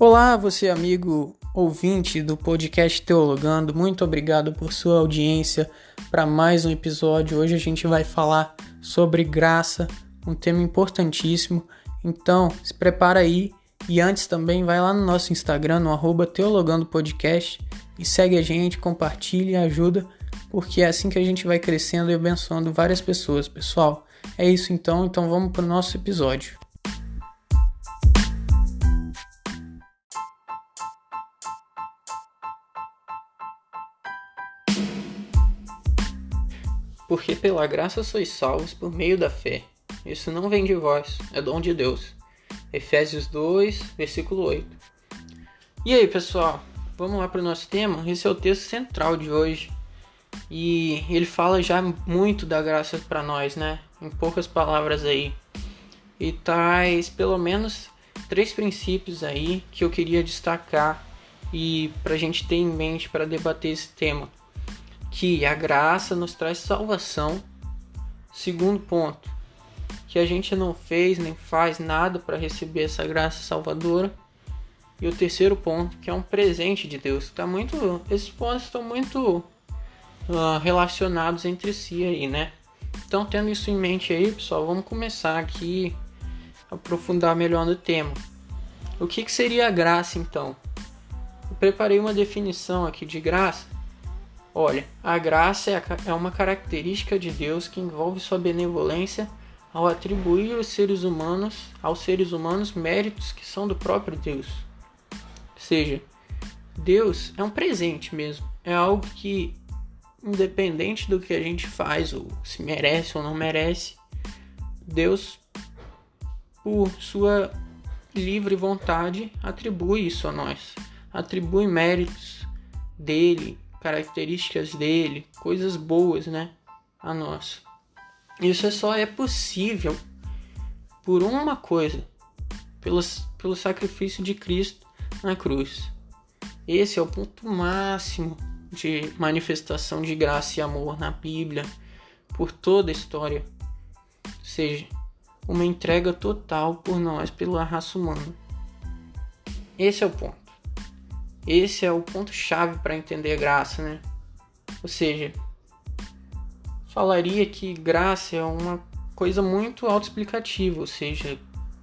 Olá, você amigo ouvinte do podcast Teologando, muito obrigado por sua audiência para mais um episódio. Hoje a gente vai falar sobre graça, um tema importantíssimo. Então, se prepara aí e antes também vai lá no nosso Instagram, no arroba Teologando Podcast e segue a gente, compartilha e ajuda, porque é assim que a gente vai crescendo e abençoando várias pessoas, pessoal. É isso então, então vamos para o nosso episódio. Porque pela graça sois salvos por meio da fé. Isso não vem de vós, é dom de Deus. Efésios 2, versículo 8. E aí, pessoal, vamos lá para o nosso tema? Esse é o texto central de hoje. E ele fala já muito da graça para nós, né? Em poucas palavras aí. E traz pelo menos três princípios aí que eu queria destacar e para a gente ter em mente para debater esse tema que a graça nos traz salvação. Segundo ponto, que a gente não fez nem faz nada para receber essa graça salvadora. E o terceiro ponto, que é um presente de Deus. Tá muito, esses pontos estão muito uh, relacionados entre si aí, né? Então, tendo isso em mente aí, pessoal, vamos começar aqui a aprofundar melhor no tema. O que, que seria a graça, então? Eu preparei uma definição aqui de graça Olha, a graça é, é uma característica de Deus que envolve sua benevolência ao atribuir aos seres humanos, aos seres humanos méritos que são do próprio Deus. Ou seja, Deus é um presente mesmo, é algo que independente do que a gente faz ou se merece ou não merece, Deus por sua livre vontade atribui isso a nós, atribui méritos dele características dele, coisas boas, né, a nós. Isso é só é possível por uma coisa, pelo, pelo sacrifício de Cristo na cruz. Esse é o ponto máximo de manifestação de graça e amor na Bíblia por toda a história. Ou seja, uma entrega total por nós, pela raça humana. Esse é o ponto. Esse é o ponto-chave para entender a graça, né? Ou seja, falaria que graça é uma coisa muito autoexplicativa, ou seja,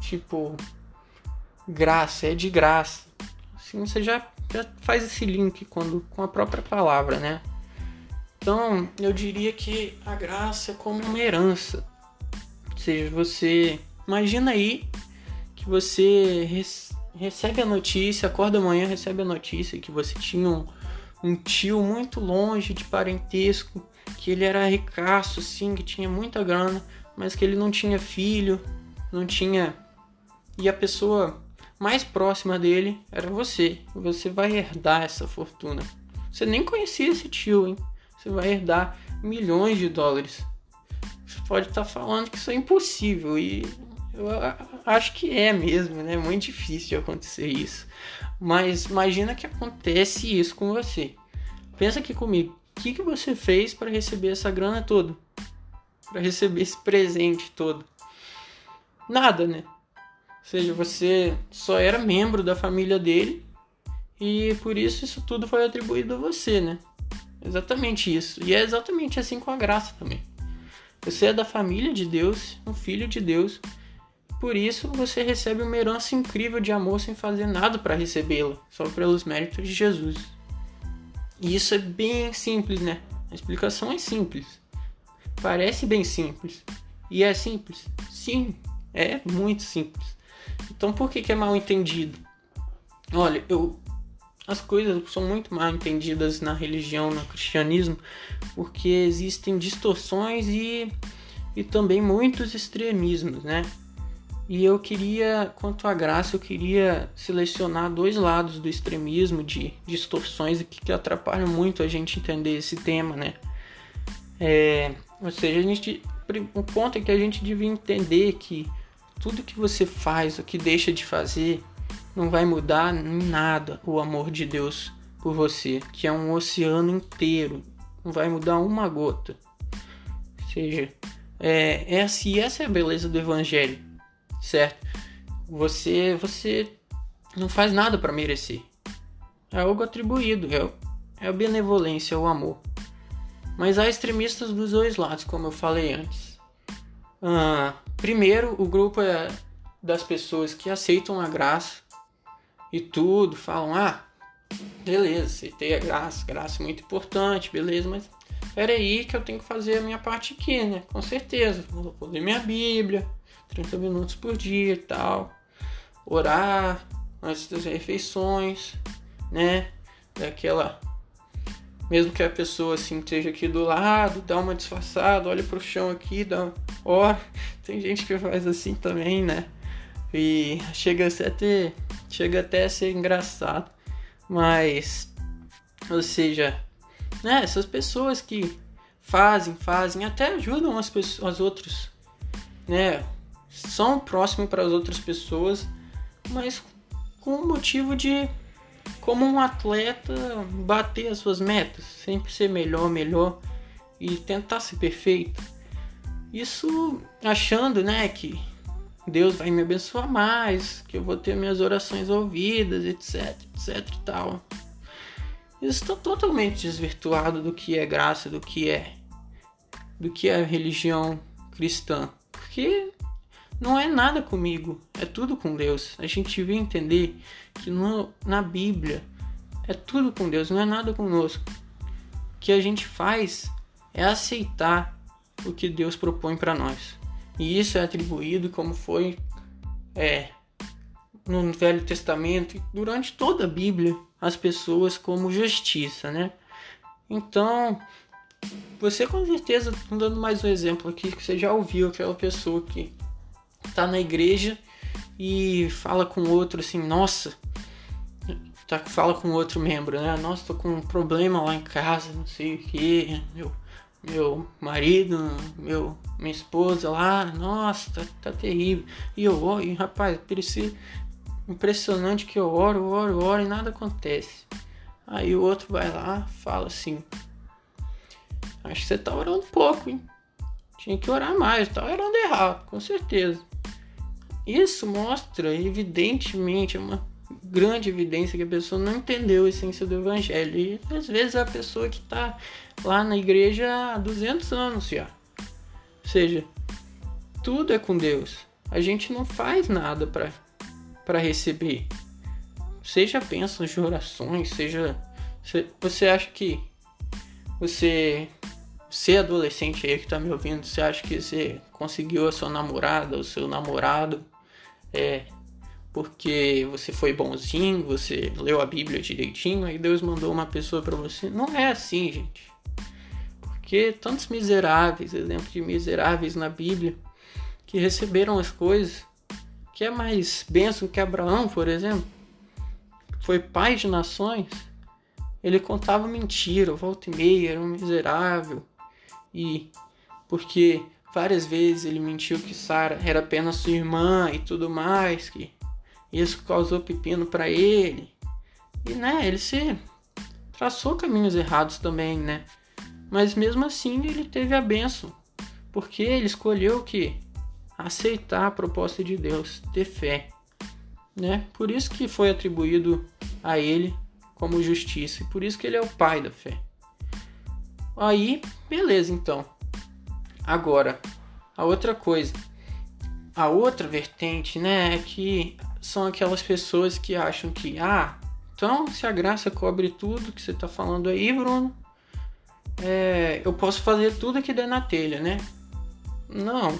tipo, graça é de graça. Assim você já, já faz esse link quando, com a própria palavra, né? Então, eu diria que a graça é como uma herança. Ou seja, você imagina aí que você recebe a notícia, acorda amanhã, recebe a notícia que você tinha um, um tio muito longe de parentesco, que ele era ricaço, sim, que tinha muita grana, mas que ele não tinha filho, não tinha. E a pessoa mais próxima dele era você. Você vai herdar essa fortuna. Você nem conhecia esse tio, hein? Você vai herdar milhões de dólares. Você pode estar falando que isso é impossível e eu acho que é mesmo, né? Muito difícil acontecer isso. Mas imagina que acontece isso com você. Pensa aqui comigo. O que, que você fez para receber essa grana toda? Para receber esse presente todo? Nada, né? Ou seja, você só era membro da família dele e por isso isso tudo foi atribuído a você, né? Exatamente isso. E é exatamente assim com a graça também. Você é da família de Deus, um filho de Deus por isso, você recebe uma herança incrível de amor sem fazer nada para recebê-la, só pelos méritos de Jesus. E isso é bem simples, né? A explicação é simples. Parece bem simples. E é simples? Sim, é muito simples. Então por que, que é mal entendido? Olha, eu as coisas são muito mal entendidas na religião, no cristianismo, porque existem distorções e, e também muitos extremismos, né? E eu queria, quanto à graça, eu queria selecionar dois lados do extremismo, de distorções que, que atrapalham muito a gente entender esse tema, né? É, ou seja, a gente, o ponto é que a gente devia entender que tudo que você faz, o que deixa de fazer, não vai mudar em nada o amor de Deus por você, que é um oceano inteiro, não vai mudar uma gota. Ou seja, é, e essa é a beleza do Evangelho certo? Você, você não faz nada para merecer. É algo atribuído, é, é a benevolência, é o amor. Mas há extremistas dos dois lados, como eu falei antes. Ah, primeiro, o grupo é das pessoas que aceitam a graça e tudo, falam: ah, beleza, aceitei a graça, graça é muito importante, beleza, mas peraí que eu tenho que fazer a minha parte aqui, né? Com certeza, vou ler minha Bíblia, 30 minutos por dia e tal, orar antes das refeições, né? Daquela mesmo que a pessoa assim esteja aqui do lado, dá uma disfarçada, olha pro chão aqui, dá ó, tem gente que faz assim também, né? E chega até ter, chega até a ser engraçado, mas ou seja, né, essas pessoas que fazem, fazem, até ajudam as pessoas, as outros, né? São próximos para as outras pessoas, mas com o motivo de como um atleta bater as suas metas, sempre ser melhor, melhor e tentar ser perfeito. Isso achando, né, que Deus vai me abençoar mais, que eu vou ter minhas orações ouvidas, etc, etc e tal. Isso está totalmente desvirtuado do que é graça, do que é do que é religião cristã, porque não é nada comigo, é tudo com Deus. A gente vem entender que no, na Bíblia é tudo com Deus, não é nada conosco. O que a gente faz é aceitar o que Deus propõe para nós. E isso é atribuído como foi é, no Velho Testamento e durante toda a Bíblia as pessoas como justiça, né? Então, você com certeza, dando mais um exemplo aqui, que você já ouviu aquela pessoa que tá na igreja e fala com outro assim, nossa, tá, fala com outro membro, né? Nossa, tô com um problema lá em casa, não sei o que, meu, meu marido, meu, minha esposa lá, nossa, tá, tá terrível. E eu oro, e, rapaz, parecia impressionante que eu oro, oro, oro e nada acontece. Aí o outro vai lá, fala assim: Acho que você tá orando pouco, hein? Tinha que orar mais, tá orando errado, com certeza. Isso mostra evidentemente uma grande evidência que a pessoa não entendeu a essência do evangelho. E às vezes a pessoa que está lá na igreja há 200 anos já. Ou seja, tudo é com Deus. A gente não faz nada para receber. Seja bênçãos de orações, seja. Você acha que você ser adolescente aí que tá me ouvindo, você acha que você conseguiu a sua namorada, o seu namorado é porque você foi bonzinho, você leu a Bíblia direitinho, aí Deus mandou uma pessoa para você. Não é assim, gente. Porque tantos miseráveis, exemplo de miseráveis na Bíblia, que receberam as coisas, que é mais bênção que Abraão, por exemplo, foi pai de nações, ele contava mentira, volta e meia, era um miserável, e porque Várias vezes ele mentiu que Sara era apenas sua irmã e tudo mais, que isso causou pepino para ele. E né, ele se traçou caminhos errados também, né? Mas mesmo assim ele teve a benção, porque ele escolheu que aceitar a proposta de Deus, ter fé, né? Por isso que foi atribuído a ele como justiça e por isso que ele é o pai da fé. Aí, beleza, então. Agora, a outra coisa, a outra vertente, né, é que são aquelas pessoas que acham que, ah, então se a graça cobre tudo que você está falando aí, Bruno, é, eu posso fazer tudo que der na telha, né? Não.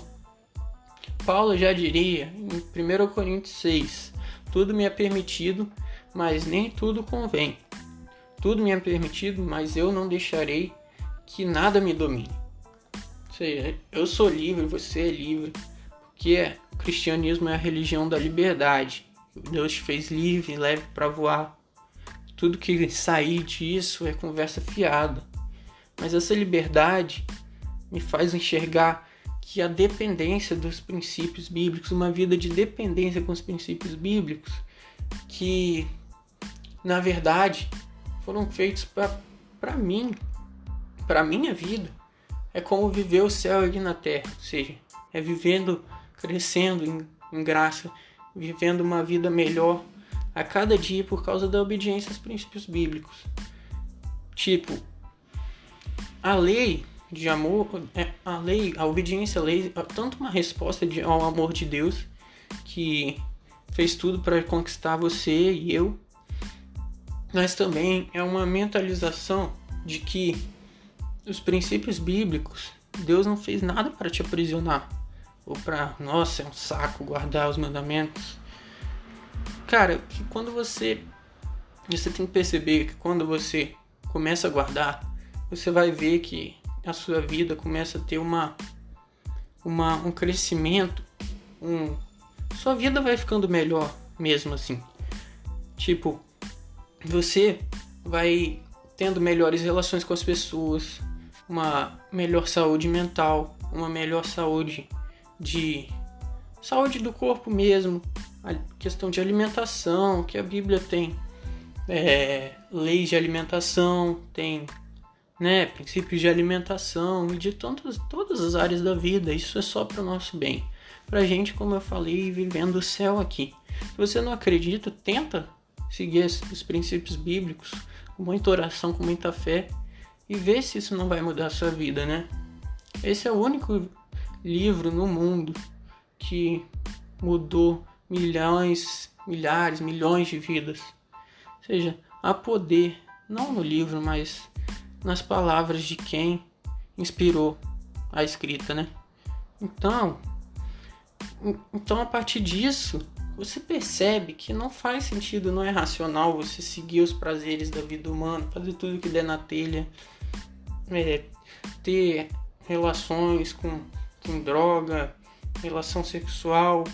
Paulo já diria em 1 Coríntios 6: Tudo me é permitido, mas nem tudo convém. Tudo me é permitido, mas eu não deixarei que nada me domine seja, eu sou livre, você é livre, porque o cristianismo é a religião da liberdade. Deus te fez livre, leve para voar. Tudo que sair disso é conversa fiada. Mas essa liberdade me faz enxergar que a dependência dos princípios bíblicos, uma vida de dependência com os princípios bíblicos, que na verdade foram feitos para mim, para minha vida é como viver o céu aqui na terra, ou seja, é vivendo, crescendo em, em graça, vivendo uma vida melhor a cada dia por causa da obediência aos princípios bíblicos. Tipo, a lei de amor, é, a lei, a obediência à lei, é tanto uma resposta de, ao amor de Deus que fez tudo para conquistar você e eu, mas também é uma mentalização de que os princípios bíblicos, Deus não fez nada para te aprisionar ou para, nossa, é um saco guardar os mandamentos. Cara, que quando você você tem que perceber que quando você começa a guardar, você vai ver que a sua vida começa a ter uma, uma um crescimento, um sua vida vai ficando melhor mesmo assim. Tipo, você vai tendo melhores relações com as pessoas, uma melhor saúde mental, uma melhor saúde de saúde do corpo mesmo, a questão de alimentação, que a Bíblia tem é, leis de alimentação, tem né, princípios de alimentação e de tantas, todas as áreas da vida. Isso é só para o nosso bem. Para gente, como eu falei, vivendo o céu aqui. Se você não acredita, tenta seguir os princípios bíblicos com muita oração, com muita fé e ver se isso não vai mudar a sua vida, né? Esse é o único livro no mundo que mudou milhões, milhares, milhões de vidas. Ou seja, há poder, não no livro, mas nas palavras de quem inspirou a escrita, né? Então, então a partir disso, você percebe que não faz sentido, não é racional você seguir os prazeres da vida humana, fazer tudo que der na telha, é, ter relações com com droga, relação sexual,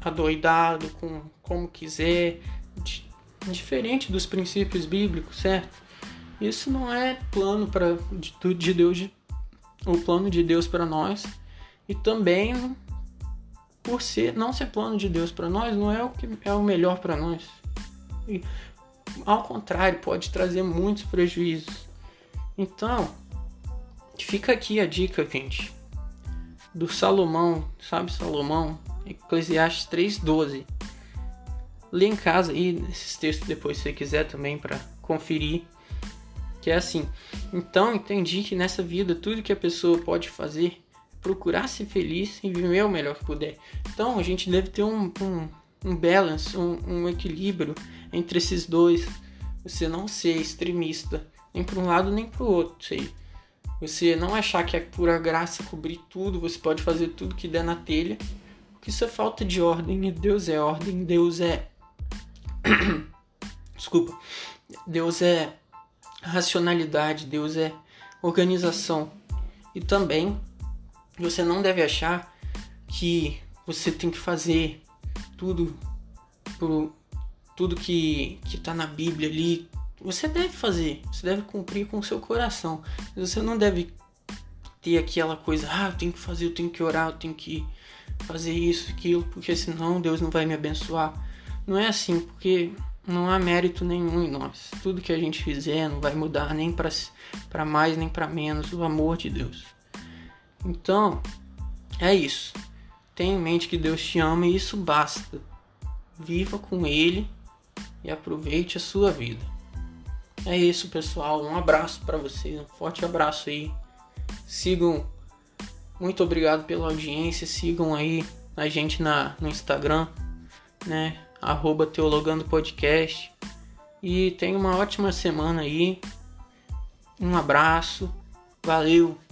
adoidado, com como quiser, diferente dos princípios bíblicos, certo? Isso não é plano para de, de Deus, de, o plano de Deus para nós, e também por ser não ser plano de Deus para nós, não é o que é o melhor para nós. E, ao contrário, pode trazer muitos prejuízos. Então, Fica aqui a dica, gente, do Salomão, sabe Salomão? Eclesiastes 3:12. Lê em casa aí esses textos depois se você quiser também para conferir. Que é assim. Então entendi que nessa vida tudo que a pessoa pode fazer procurar ser feliz e viver o melhor que puder. Então a gente deve ter um, um, um balance, um, um equilíbrio entre esses dois. Você não ser extremista nem para um lado nem para o outro. Sei você não achar que é pura graça cobrir tudo, você pode fazer tudo que der na telha. Porque isso é falta de ordem e Deus é ordem, Deus é. Desculpa. Deus é racionalidade, Deus é organização. E também você não deve achar que você tem que fazer tudo por tudo que que tá na Bíblia ali, você deve fazer, você deve cumprir com o seu coração. Você não deve ter aquela coisa, ah, eu tenho que fazer, eu tenho que orar, eu tenho que fazer isso, aquilo, porque senão Deus não vai me abençoar. Não é assim, porque não há mérito nenhum em nós. Tudo que a gente fizer não vai mudar nem para mais nem para menos o amor de Deus. Então, é isso. Tenha em mente que Deus te ama e isso basta. Viva com Ele e aproveite a sua vida. É isso, pessoal. Um abraço para vocês, um forte abraço aí. Sigam. Muito obrigado pela audiência. Sigam aí a gente na, no Instagram, né? Arroba Teologando Podcast. E tenha uma ótima semana aí. Um abraço. Valeu!